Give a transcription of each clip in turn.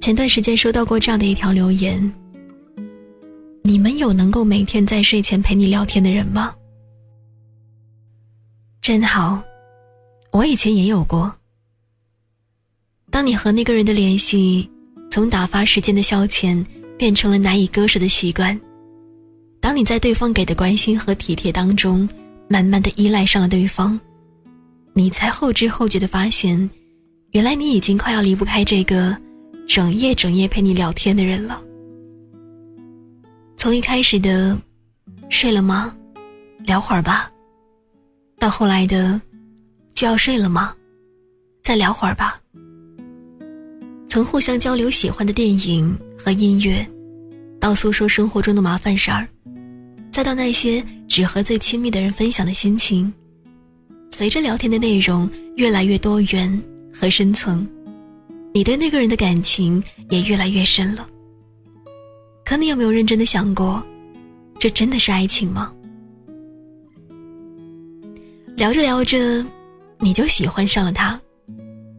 前段时间收到过这样的一条留言：“你们有能够每天在睡前陪你聊天的人吗？”真好，我以前也有过。当你和那个人的联系从打发时间的消遣变成了难以割舍的习惯，当你在对方给的关心和体贴当中慢慢的依赖上了对方，你才后知后觉的发现，原来你已经快要离不开这个。整夜整夜陪你聊天的人了。从一开始的“睡了吗？聊会儿吧”，到后来的“就要睡了吗？再聊会儿吧”。从互相交流喜欢的电影和音乐，到诉说生活中的麻烦事儿，再到那些只和最亲密的人分享的心情，随着聊天的内容越来越多元和深层。你对那个人的感情也越来越深了。可你有没有认真的想过，这真的是爱情吗？聊着聊着，你就喜欢上了他，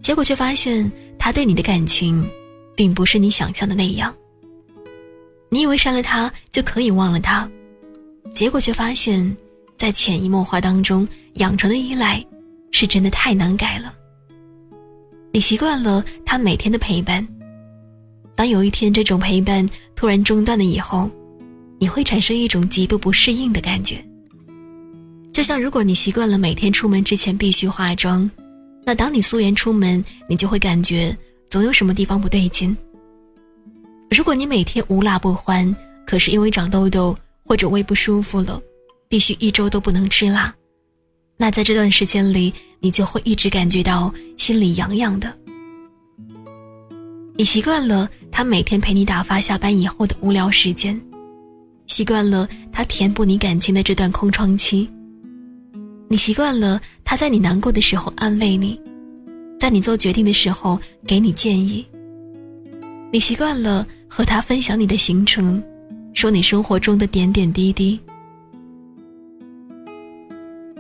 结果却发现他对你的感情，并不是你想象的那样。你以为删了他就可以忘了他，结果却发现，在潜移默化当中养成的依赖，是真的太难改了。你习惯了他每天的陪伴，当有一天这种陪伴突然中断了以后，你会产生一种极度不适应的感觉。就像如果你习惯了每天出门之前必须化妆，那当你素颜出门，你就会感觉总有什么地方不对劲。如果你每天无辣不欢，可是因为长痘痘或者胃不舒服了，必须一周都不能吃辣，那在这段时间里。你就会一直感觉到心里痒痒的。你习惯了他每天陪你打发下班以后的无聊时间，习惯了他填补你感情的这段空窗期。你习惯了他在你难过的时候安慰你，在你做决定的时候给你建议。你习惯了和他分享你的行程，说你生活中的点点滴滴。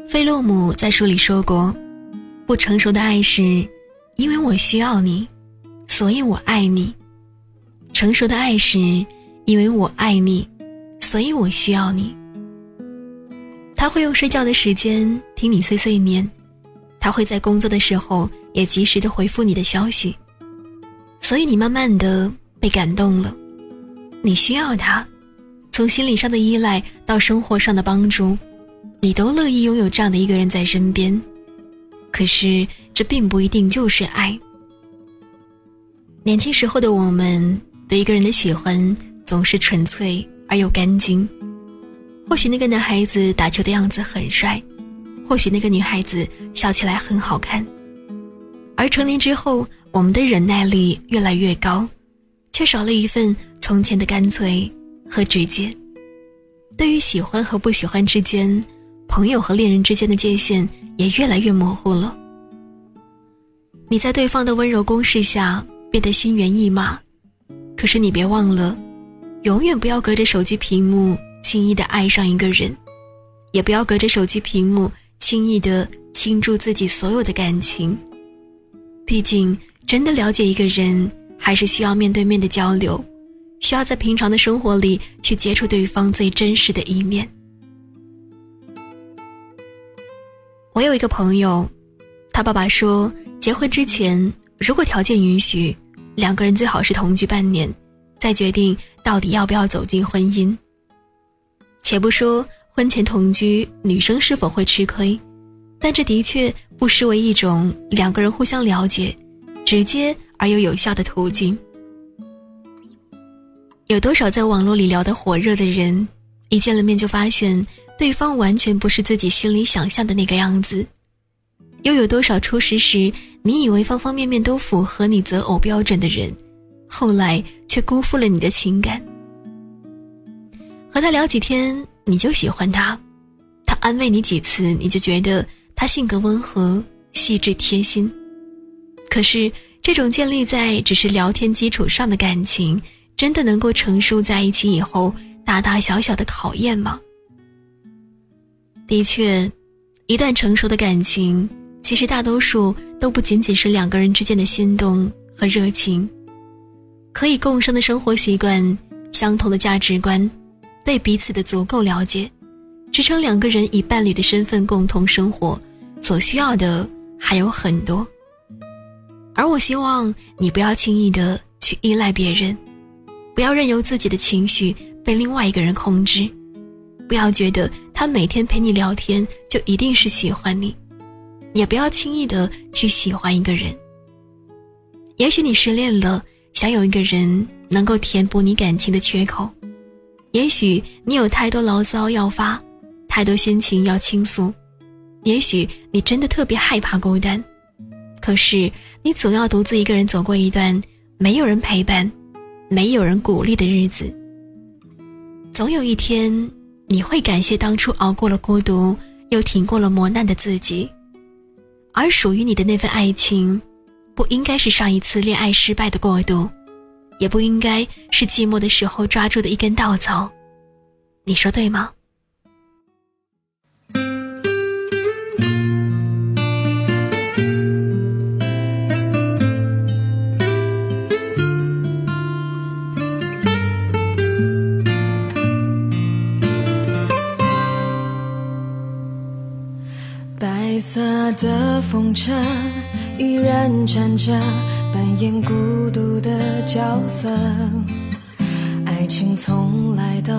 费洛姆在书里说过。不成熟的爱是，因为我需要你，所以我爱你；成熟的爱是，因为我爱你，所以我需要你。他会用睡觉的时间听你碎碎念，他会在工作的时候也及时的回复你的消息，所以你慢慢的被感动了。你需要他，从心理上的依赖到生活上的帮助，你都乐意拥有这样的一个人在身边。可是，这并不一定就是爱。年轻时候的我们对一个人的喜欢总是纯粹而又干净。或许那个男孩子打球的样子很帅，或许那个女孩子笑起来很好看。而成年之后，我们的忍耐力越来越高，却少了一份从前的干脆和直接。对于喜欢和不喜欢之间，朋友和恋人之间的界限。也越来越模糊了。你在对方的温柔攻势下变得心猿意马，可是你别忘了，永远不要隔着手机屏幕轻易的爱上一个人，也不要隔着手机屏幕轻易的倾注自己所有的感情。毕竟，真的了解一个人，还是需要面对面的交流，需要在平常的生活里去接触对方最真实的一面。我有一个朋友，他爸爸说，结婚之前如果条件允许，两个人最好是同居半年，再决定到底要不要走进婚姻。且不说婚前同居女生是否会吃亏，但这的确不失为一种两个人互相了解、直接而又有效的途径。有多少在网络里聊得火热的人，一见了面就发现。对方完全不是自己心里想象的那个样子，又有多少初识时你以为方方面面都符合你择偶标准的人，后来却辜负了你的情感？和他聊几天你就喜欢他，他安慰你几次你就觉得他性格温和、细致、贴心。可是这种建立在只是聊天基础上的感情，真的能够成熟在一起以后大大小小的考验吗？的确，一段成熟的感情其实大多数都不仅仅是两个人之间的心动和热情，可以共生的生活习惯、相同的价值观、对彼此的足够了解，支撑两个人以伴侣的身份共同生活，所需要的还有很多。而我希望你不要轻易的去依赖别人，不要任由自己的情绪被另外一个人控制，不要觉得他每天陪你聊天就一定是喜欢你。也不要轻易的去喜欢一个人。也许你失恋了，想有一个人能够填补你感情的缺口；也许你有太多牢骚要发，太多心情要倾诉；也许你真的特别害怕孤单。可是你总要独自一个人走过一段没有人陪伴、没有人鼓励的日子。总有一天，你会感谢当初熬过了孤独，又挺过了磨难的自己。而属于你的那份爱情，不应该是上一次恋爱失败的过渡，也不应该是寂寞的时候抓住的一根稻草。你说对吗？风车依然转着，扮演孤独的角色。爱情从来都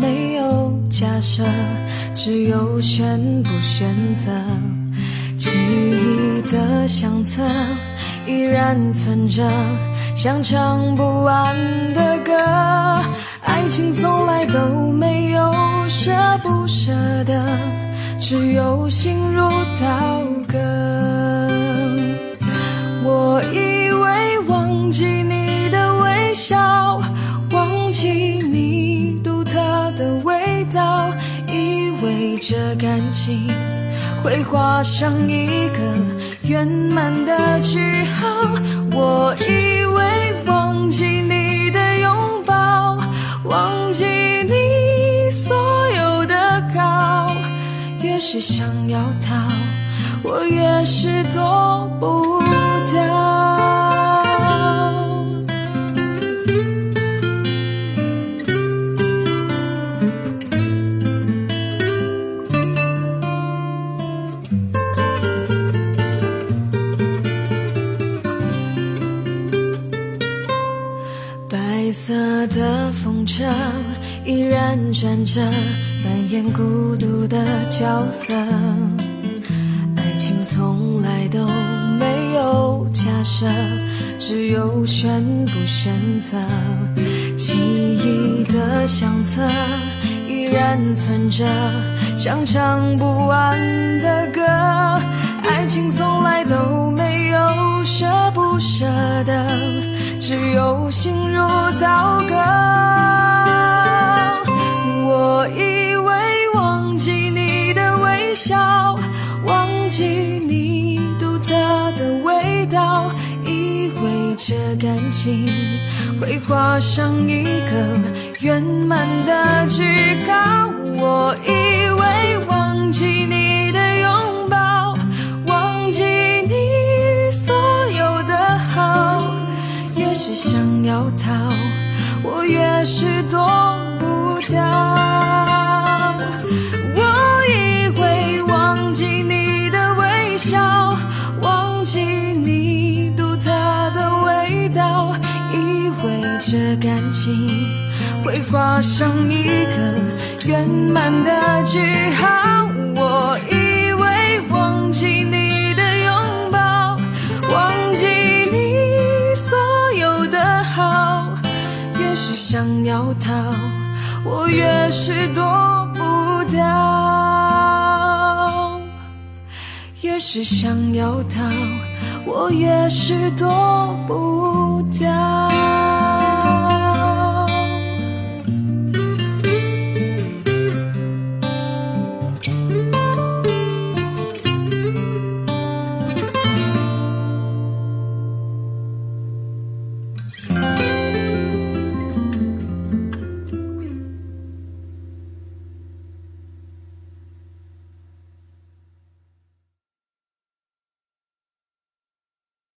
没有假设，只有选不选择。记忆的相册依然存着，像唱不完的歌。爱情从来都没有舍不舍得。只有心如刀笑，忘记你独特的味道，以为这感情会画上一个圆满的句号。我以为忘记你的拥抱，忘记你所有的好。越是想要逃，我越是躲不白色的风车依然转着。扮演孤独的角色，爱情从来都没有假设，只有选不选择。记忆的相册依然存着，像唱不完的歌。爱情从来都没有舍不舍得，只有心如刀割。我以为忘记你的微。笑，忘记你独特的味道，以为这感情会画上一个圆满的句号。我以为忘记你想要逃我越是躲不掉我以为忘记你的微笑忘记你独特的味道以为这感情会画上一个圆满的句号我以为忘记你想要逃，我越是躲不掉。越是想要逃，我越是躲不掉。